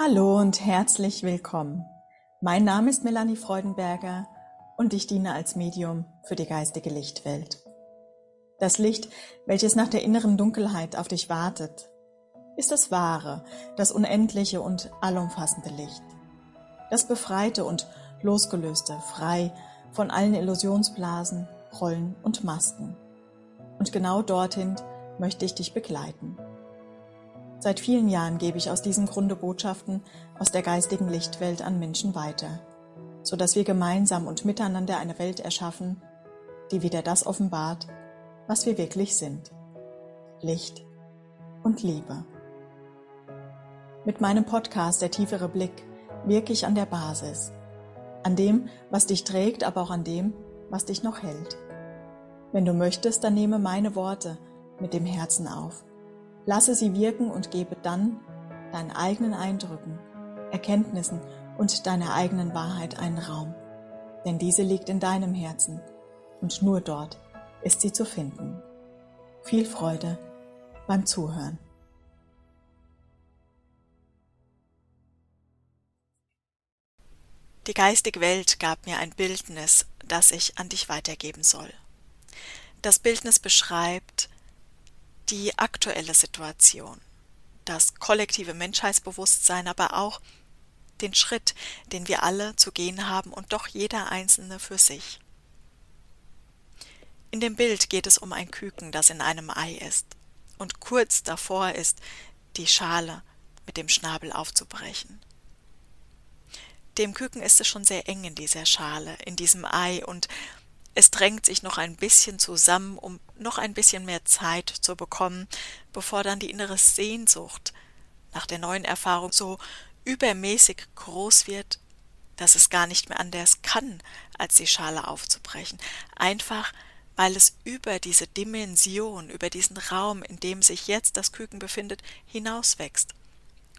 Hallo und herzlich willkommen. Mein Name ist Melanie Freudenberger und ich diene als Medium für die geistige Lichtwelt. Das Licht, welches nach der inneren Dunkelheit auf dich wartet, ist das wahre, das unendliche und allumfassende Licht. Das befreite und losgelöste, frei von allen Illusionsblasen, Rollen und Masken. Und genau dorthin möchte ich dich begleiten. Seit vielen Jahren gebe ich aus diesem Grunde Botschaften aus der geistigen Lichtwelt an Menschen weiter, so dass wir gemeinsam und miteinander eine Welt erschaffen, die wieder das offenbart, was wir wirklich sind. Licht und Liebe. Mit meinem Podcast Der tiefere Blick wirke ich an der Basis, an dem, was dich trägt, aber auch an dem, was dich noch hält. Wenn du möchtest, dann nehme meine Worte mit dem Herzen auf Lasse sie wirken und gebe dann deinen eigenen Eindrücken, Erkenntnissen und deiner eigenen Wahrheit einen Raum. Denn diese liegt in deinem Herzen und nur dort ist sie zu finden. Viel Freude beim Zuhören. Die geistige Welt gab mir ein Bildnis, das ich an dich weitergeben soll. Das Bildnis beschreibt, die aktuelle Situation, das kollektive Menschheitsbewusstsein, aber auch den Schritt, den wir alle zu gehen haben und doch jeder Einzelne für sich. In dem Bild geht es um ein Küken, das in einem Ei ist, und kurz davor ist, die Schale mit dem Schnabel aufzubrechen. Dem Küken ist es schon sehr eng in dieser Schale, in diesem Ei, und es drängt sich noch ein bisschen zusammen, um noch ein bisschen mehr Zeit zu bekommen, bevor dann die innere Sehnsucht nach der neuen Erfahrung so übermäßig groß wird, dass es gar nicht mehr anders kann, als die Schale aufzubrechen. Einfach, weil es über diese Dimension, über diesen Raum, in dem sich jetzt das Küken befindet, hinauswächst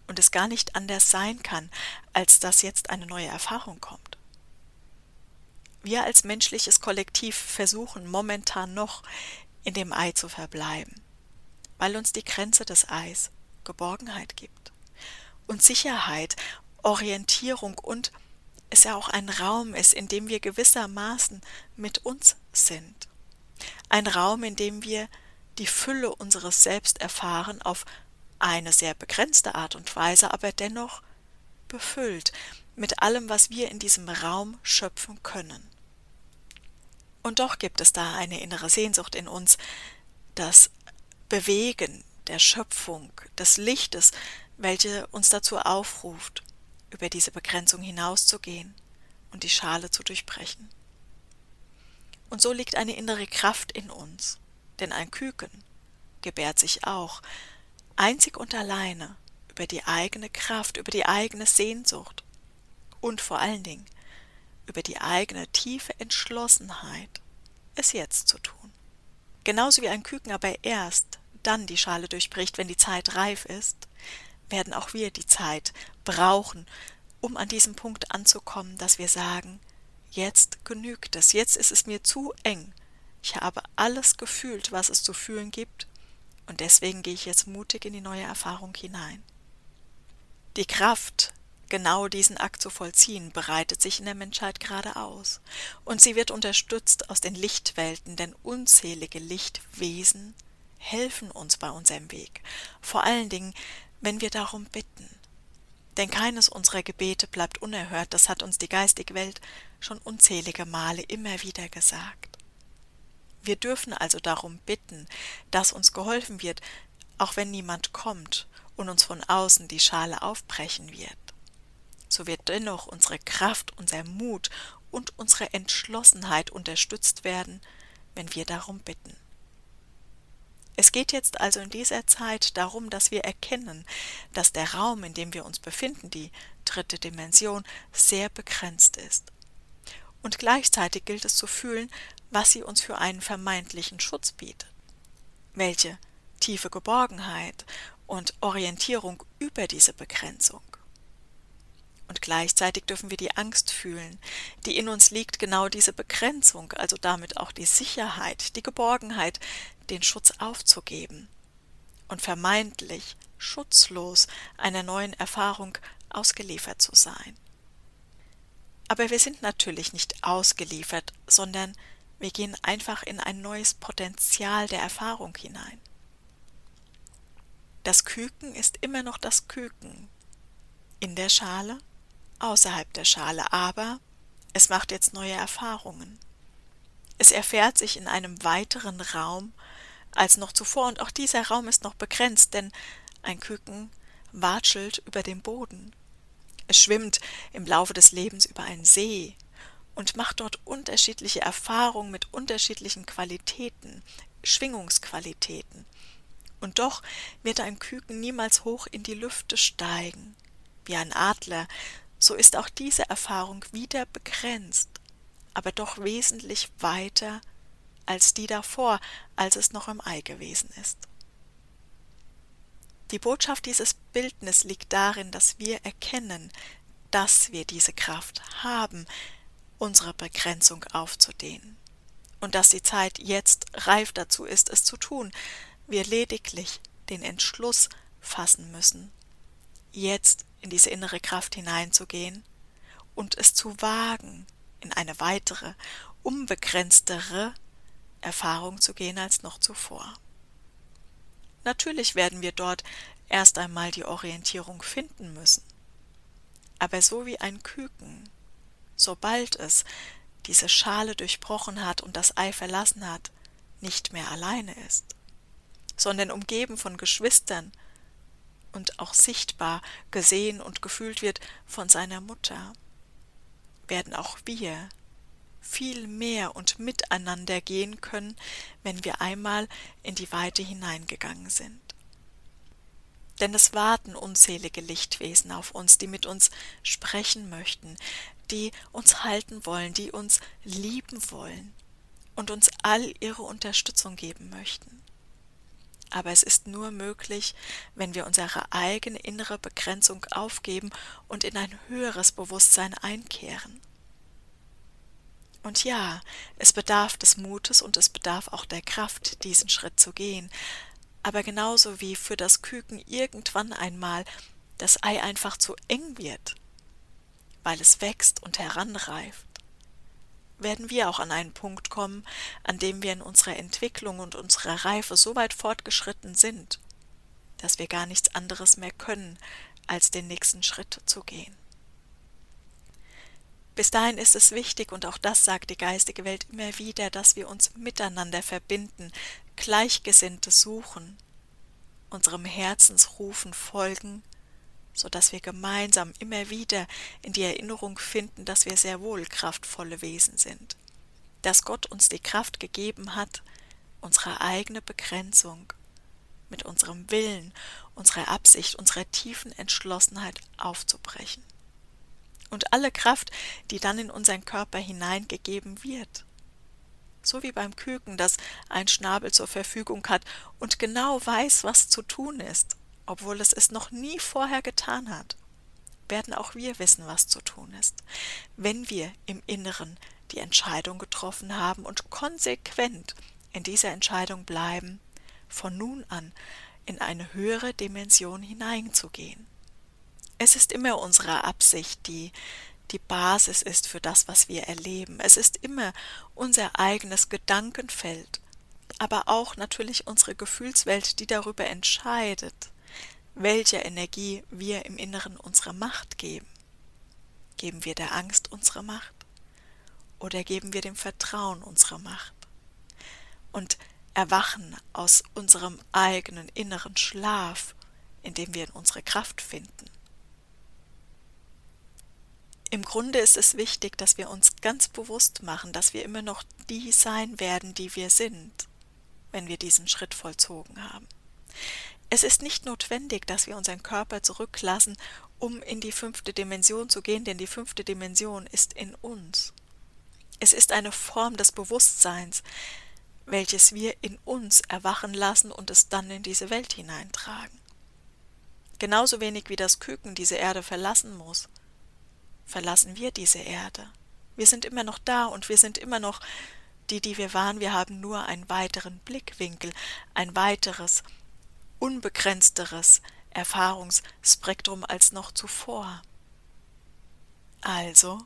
und es gar nicht anders sein kann, als dass jetzt eine neue Erfahrung kommt. Wir als menschliches Kollektiv versuchen momentan noch in dem Ei zu verbleiben, weil uns die Grenze des Eis Geborgenheit gibt und Sicherheit, Orientierung und es ja auch ein Raum ist, in dem wir gewissermaßen mit uns sind. Ein Raum, in dem wir die Fülle unseres Selbst erfahren auf eine sehr begrenzte Art und Weise, aber dennoch befüllt mit allem, was wir in diesem Raum schöpfen können. Und doch gibt es da eine innere Sehnsucht in uns, das Bewegen der Schöpfung, des Lichtes, welche uns dazu aufruft, über diese Begrenzung hinauszugehen und die Schale zu durchbrechen. Und so liegt eine innere Kraft in uns, denn ein Küken gebärt sich auch, einzig und alleine über die eigene Kraft, über die eigene Sehnsucht und vor allen Dingen über die eigene tiefe Entschlossenheit, es jetzt zu tun. Genauso wie ein Küken aber erst dann die Schale durchbricht, wenn die Zeit reif ist, werden auch wir die Zeit brauchen, um an diesem Punkt anzukommen, dass wir sagen, jetzt genügt es, jetzt ist es mir zu eng, ich habe alles gefühlt, was es zu fühlen gibt, und deswegen gehe ich jetzt mutig in die neue Erfahrung hinein. Die Kraft, Genau diesen Akt zu vollziehen, bereitet sich in der Menschheit gerade aus. Und sie wird unterstützt aus den Lichtwelten, denn unzählige Lichtwesen helfen uns bei unserem Weg. Vor allen Dingen, wenn wir darum bitten. Denn keines unserer Gebete bleibt unerhört, das hat uns die geistige Welt schon unzählige Male immer wieder gesagt. Wir dürfen also darum bitten, dass uns geholfen wird, auch wenn niemand kommt und uns von außen die Schale aufbrechen wird so wird dennoch unsere Kraft, unser Mut und unsere Entschlossenheit unterstützt werden, wenn wir darum bitten. Es geht jetzt also in dieser Zeit darum, dass wir erkennen, dass der Raum, in dem wir uns befinden, die dritte Dimension, sehr begrenzt ist. Und gleichzeitig gilt es zu fühlen, was sie uns für einen vermeintlichen Schutz bietet. Welche tiefe Geborgenheit und Orientierung über diese Begrenzung. Und gleichzeitig dürfen wir die Angst fühlen, die in uns liegt, genau diese Begrenzung, also damit auch die Sicherheit, die Geborgenheit, den Schutz aufzugeben und vermeintlich schutzlos einer neuen Erfahrung ausgeliefert zu sein. Aber wir sind natürlich nicht ausgeliefert, sondern wir gehen einfach in ein neues Potenzial der Erfahrung hinein. Das Küken ist immer noch das Küken. In der Schale, außerhalb der Schale, aber es macht jetzt neue Erfahrungen. Es erfährt sich in einem weiteren Raum als noch zuvor, und auch dieser Raum ist noch begrenzt, denn ein Küken watschelt über dem Boden. Es schwimmt im Laufe des Lebens über einen See und macht dort unterschiedliche Erfahrungen mit unterschiedlichen Qualitäten, Schwingungsqualitäten. Und doch wird ein Küken niemals hoch in die Lüfte steigen. Wie ein Adler, so ist auch diese Erfahrung wieder begrenzt, aber doch wesentlich weiter als die davor, als es noch im Ei gewesen ist. Die Botschaft dieses Bildnis liegt darin, dass wir erkennen, dass wir diese Kraft haben, unsere Begrenzung aufzudehnen, und dass die Zeit jetzt reif dazu ist, es zu tun, wir lediglich den Entschluss fassen müssen, jetzt in diese innere Kraft hineinzugehen und es zu wagen, in eine weitere, unbegrenztere Erfahrung zu gehen als noch zuvor. Natürlich werden wir dort erst einmal die Orientierung finden müssen. Aber so wie ein Küken, sobald es diese Schale durchbrochen hat und das Ei verlassen hat, nicht mehr alleine ist, sondern umgeben von Geschwistern und auch sichtbar gesehen und gefühlt wird von seiner Mutter, werden auch wir viel mehr und miteinander gehen können, wenn wir einmal in die Weite hineingegangen sind. Denn es warten unzählige Lichtwesen auf uns, die mit uns sprechen möchten, die uns halten wollen, die uns lieben wollen und uns all ihre Unterstützung geben möchten. Aber es ist nur möglich, wenn wir unsere eigene innere Begrenzung aufgeben und in ein höheres Bewusstsein einkehren. Und ja, es bedarf des Mutes und es bedarf auch der Kraft, diesen Schritt zu gehen. Aber genauso wie für das Küken irgendwann einmal das Ei einfach zu eng wird, weil es wächst und heranreift, werden wir auch an einen Punkt kommen, an dem wir in unserer Entwicklung und unserer Reife so weit fortgeschritten sind, dass wir gar nichts anderes mehr können, als den nächsten Schritt zu gehen. Bis dahin ist es wichtig, und auch das sagt die geistige Welt immer wieder, dass wir uns miteinander verbinden, Gleichgesinnte suchen, unserem Herzensrufen folgen, so dass wir gemeinsam immer wieder in die Erinnerung finden, dass wir sehr wohl kraftvolle Wesen sind, dass Gott uns die Kraft gegeben hat, unsere eigene Begrenzung mit unserem Willen, unserer Absicht, unserer tiefen Entschlossenheit aufzubrechen. Und alle Kraft, die dann in unseren Körper hineingegeben wird. So wie beim Küken, das ein Schnabel zur Verfügung hat und genau weiß, was zu tun ist, obwohl es es noch nie vorher getan hat, werden auch wir wissen, was zu tun ist, wenn wir im Inneren die Entscheidung getroffen haben und konsequent in dieser Entscheidung bleiben, von nun an in eine höhere Dimension hineinzugehen. Es ist immer unsere Absicht, die die Basis ist für das, was wir erleben. Es ist immer unser eigenes Gedankenfeld, aber auch natürlich unsere Gefühlswelt, die darüber entscheidet, welcher Energie wir im Inneren unsere Macht geben. Geben wir der Angst unsere Macht oder geben wir dem Vertrauen unsere Macht? Und erwachen aus unserem eigenen inneren Schlaf, in dem wir in unsere Kraft finden. Im Grunde ist es wichtig, dass wir uns ganz bewusst machen, dass wir immer noch die sein werden, die wir sind, wenn wir diesen Schritt vollzogen haben. Es ist nicht notwendig, dass wir unseren Körper zurücklassen, um in die fünfte Dimension zu gehen, denn die fünfte Dimension ist in uns. Es ist eine Form des Bewusstseins, welches wir in uns erwachen lassen und es dann in diese Welt hineintragen. Genauso wenig wie das Küken diese Erde verlassen muss, verlassen wir diese Erde. Wir sind immer noch da und wir sind immer noch die, die wir waren. Wir haben nur einen weiteren Blickwinkel, ein weiteres, unbegrenzteres Erfahrungsspektrum als noch zuvor. Also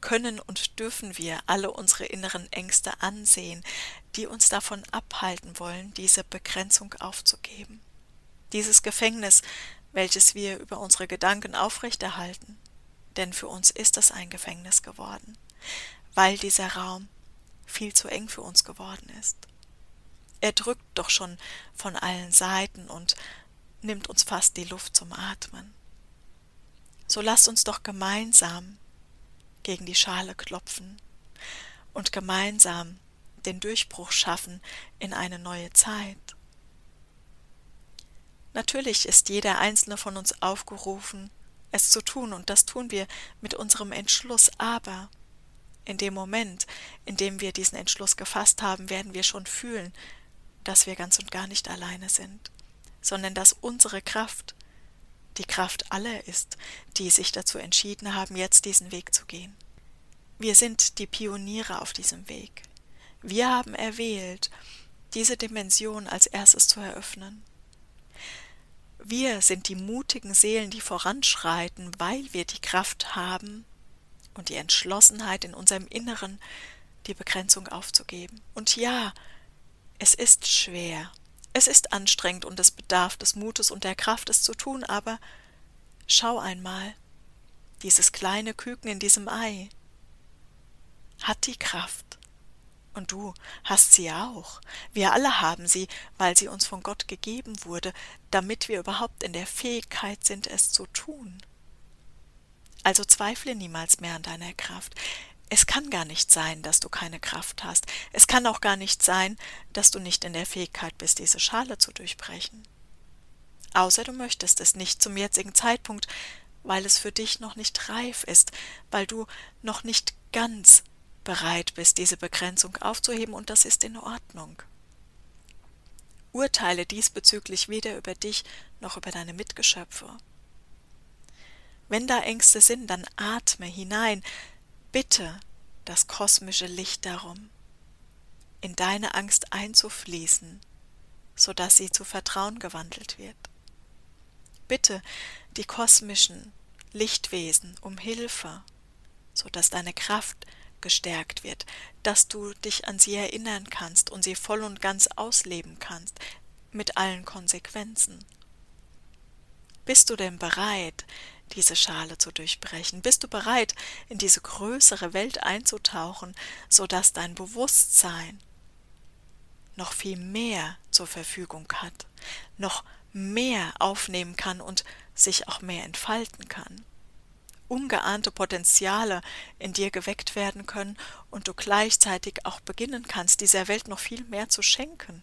können und dürfen wir alle unsere inneren Ängste ansehen, die uns davon abhalten wollen, diese Begrenzung aufzugeben. Dieses Gefängnis, welches wir über unsere Gedanken aufrechterhalten, denn für uns ist es ein Gefängnis geworden, weil dieser Raum viel zu eng für uns geworden ist. Er drückt doch schon von allen Seiten und nimmt uns fast die Luft zum Atmen. So lasst uns doch gemeinsam gegen die Schale klopfen und gemeinsam den Durchbruch schaffen in eine neue Zeit. Natürlich ist jeder einzelne von uns aufgerufen, es zu tun, und das tun wir mit unserem Entschluss, aber in dem Moment, in dem wir diesen Entschluss gefasst haben, werden wir schon fühlen, dass wir ganz und gar nicht alleine sind, sondern dass unsere Kraft die Kraft aller ist, die sich dazu entschieden haben, jetzt diesen Weg zu gehen. Wir sind die Pioniere auf diesem Weg. Wir haben erwählt, diese Dimension als erstes zu eröffnen. Wir sind die mutigen Seelen, die voranschreiten, weil wir die Kraft haben und die Entschlossenheit in unserem Inneren, die Begrenzung aufzugeben. Und ja, es ist schwer, es ist anstrengend und es bedarf des Mutes und der Kraft, es zu tun, aber schau einmal, dieses kleine Küken in diesem Ei hat die Kraft. Und du hast sie auch. Wir alle haben sie, weil sie uns von Gott gegeben wurde, damit wir überhaupt in der Fähigkeit sind, es zu tun. Also zweifle niemals mehr an deiner Kraft. Es kann gar nicht sein, dass du keine Kraft hast. Es kann auch gar nicht sein, dass du nicht in der Fähigkeit bist, diese Schale zu durchbrechen. Außer du möchtest es nicht zum jetzigen Zeitpunkt, weil es für dich noch nicht reif ist, weil du noch nicht ganz bereit bist, diese Begrenzung aufzuheben, und das ist in Ordnung. Urteile diesbezüglich weder über dich noch über deine Mitgeschöpfe. Wenn da Ängste sind, dann atme hinein, bitte das kosmische Licht darum, in deine Angst einzufließen, so dass sie zu Vertrauen gewandelt wird. Bitte die kosmischen Lichtwesen um Hilfe, so dass deine Kraft gestärkt wird, dass du dich an sie erinnern kannst und sie voll und ganz ausleben kannst, mit allen Konsequenzen. Bist du denn bereit, diese Schale zu durchbrechen? Bist du bereit, in diese größere Welt einzutauchen, so dass dein Bewusstsein noch viel mehr zur Verfügung hat, noch mehr aufnehmen kann und sich auch mehr entfalten kann? ungeahnte Potenziale in dir geweckt werden können und du gleichzeitig auch beginnen kannst, dieser Welt noch viel mehr zu schenken.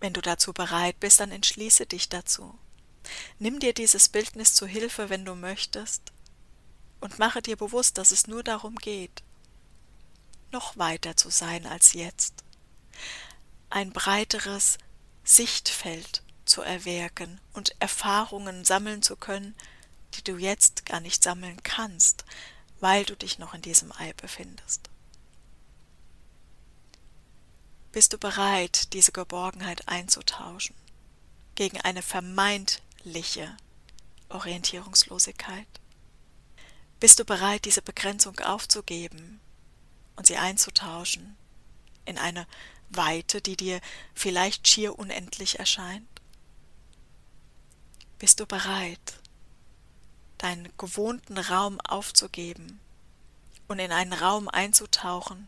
Wenn du dazu bereit bist, dann entschließe dich dazu. Nimm dir dieses Bildnis zu Hilfe, wenn du möchtest, und mache dir bewusst, dass es nur darum geht, noch weiter zu sein als jetzt, ein breiteres Sichtfeld zu erwirken und Erfahrungen sammeln zu können, die du jetzt gar nicht sammeln kannst, weil du dich noch in diesem Ei befindest. Bist du bereit, diese Geborgenheit einzutauschen gegen eine vermeint wirkliche Orientierungslosigkeit? Bist du bereit, diese Begrenzung aufzugeben und sie einzutauschen in eine Weite, die dir vielleicht schier unendlich erscheint? Bist du bereit, deinen gewohnten Raum aufzugeben und in einen Raum einzutauchen,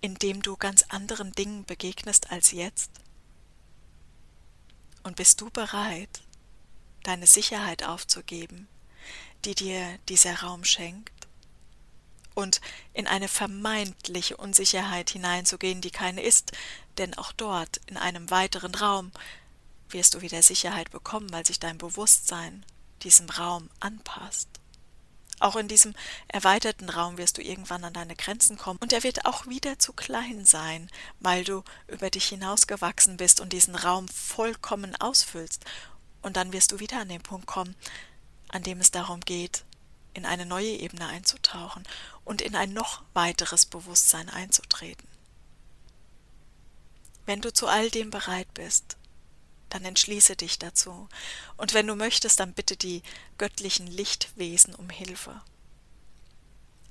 in dem du ganz anderen Dingen begegnest als jetzt? Und bist du bereit, deine Sicherheit aufzugeben, die dir dieser Raum schenkt, und in eine vermeintliche Unsicherheit hineinzugehen, die keine ist, denn auch dort, in einem weiteren Raum, wirst du wieder Sicherheit bekommen, weil sich dein Bewusstsein diesem Raum anpasst. Auch in diesem erweiterten Raum wirst du irgendwann an deine Grenzen kommen und er wird auch wieder zu klein sein, weil du über dich hinausgewachsen bist und diesen Raum vollkommen ausfüllst und dann wirst du wieder an den Punkt kommen, an dem es darum geht, in eine neue Ebene einzutauchen und in ein noch weiteres Bewusstsein einzutreten. Wenn du zu all dem bereit bist, dann entschließe dich dazu. Und wenn du möchtest, dann bitte die göttlichen Lichtwesen um Hilfe.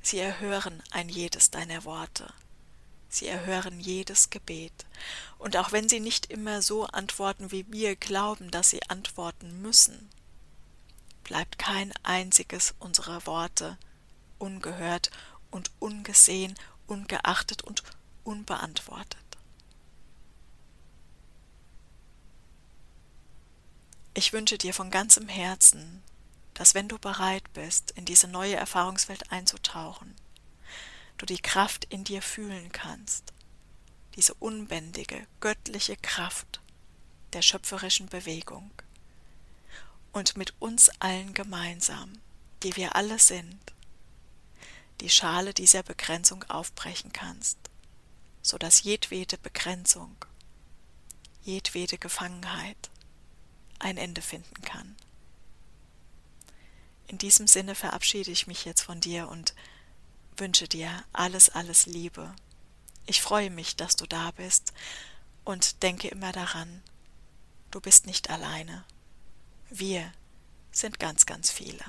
Sie erhören ein jedes deiner Worte. Sie erhören jedes Gebet. Und auch wenn sie nicht immer so antworten, wie wir glauben, dass sie antworten müssen, bleibt kein einziges unserer Worte ungehört und ungesehen, ungeachtet und unbeantwortet. Ich wünsche dir von ganzem Herzen, dass wenn du bereit bist, in diese neue Erfahrungswelt einzutauchen, du die Kraft in dir fühlen kannst, diese unbändige, göttliche Kraft der schöpferischen Bewegung. Und mit uns allen gemeinsam, die wir alle sind, die Schale dieser Begrenzung aufbrechen kannst, so dass jedwede Begrenzung, jedwede Gefangenheit ein Ende finden kann. In diesem Sinne verabschiede ich mich jetzt von dir und wünsche dir alles, alles Liebe. Ich freue mich, dass du da bist und denke immer daran, du bist nicht alleine. Wir sind ganz, ganz viele.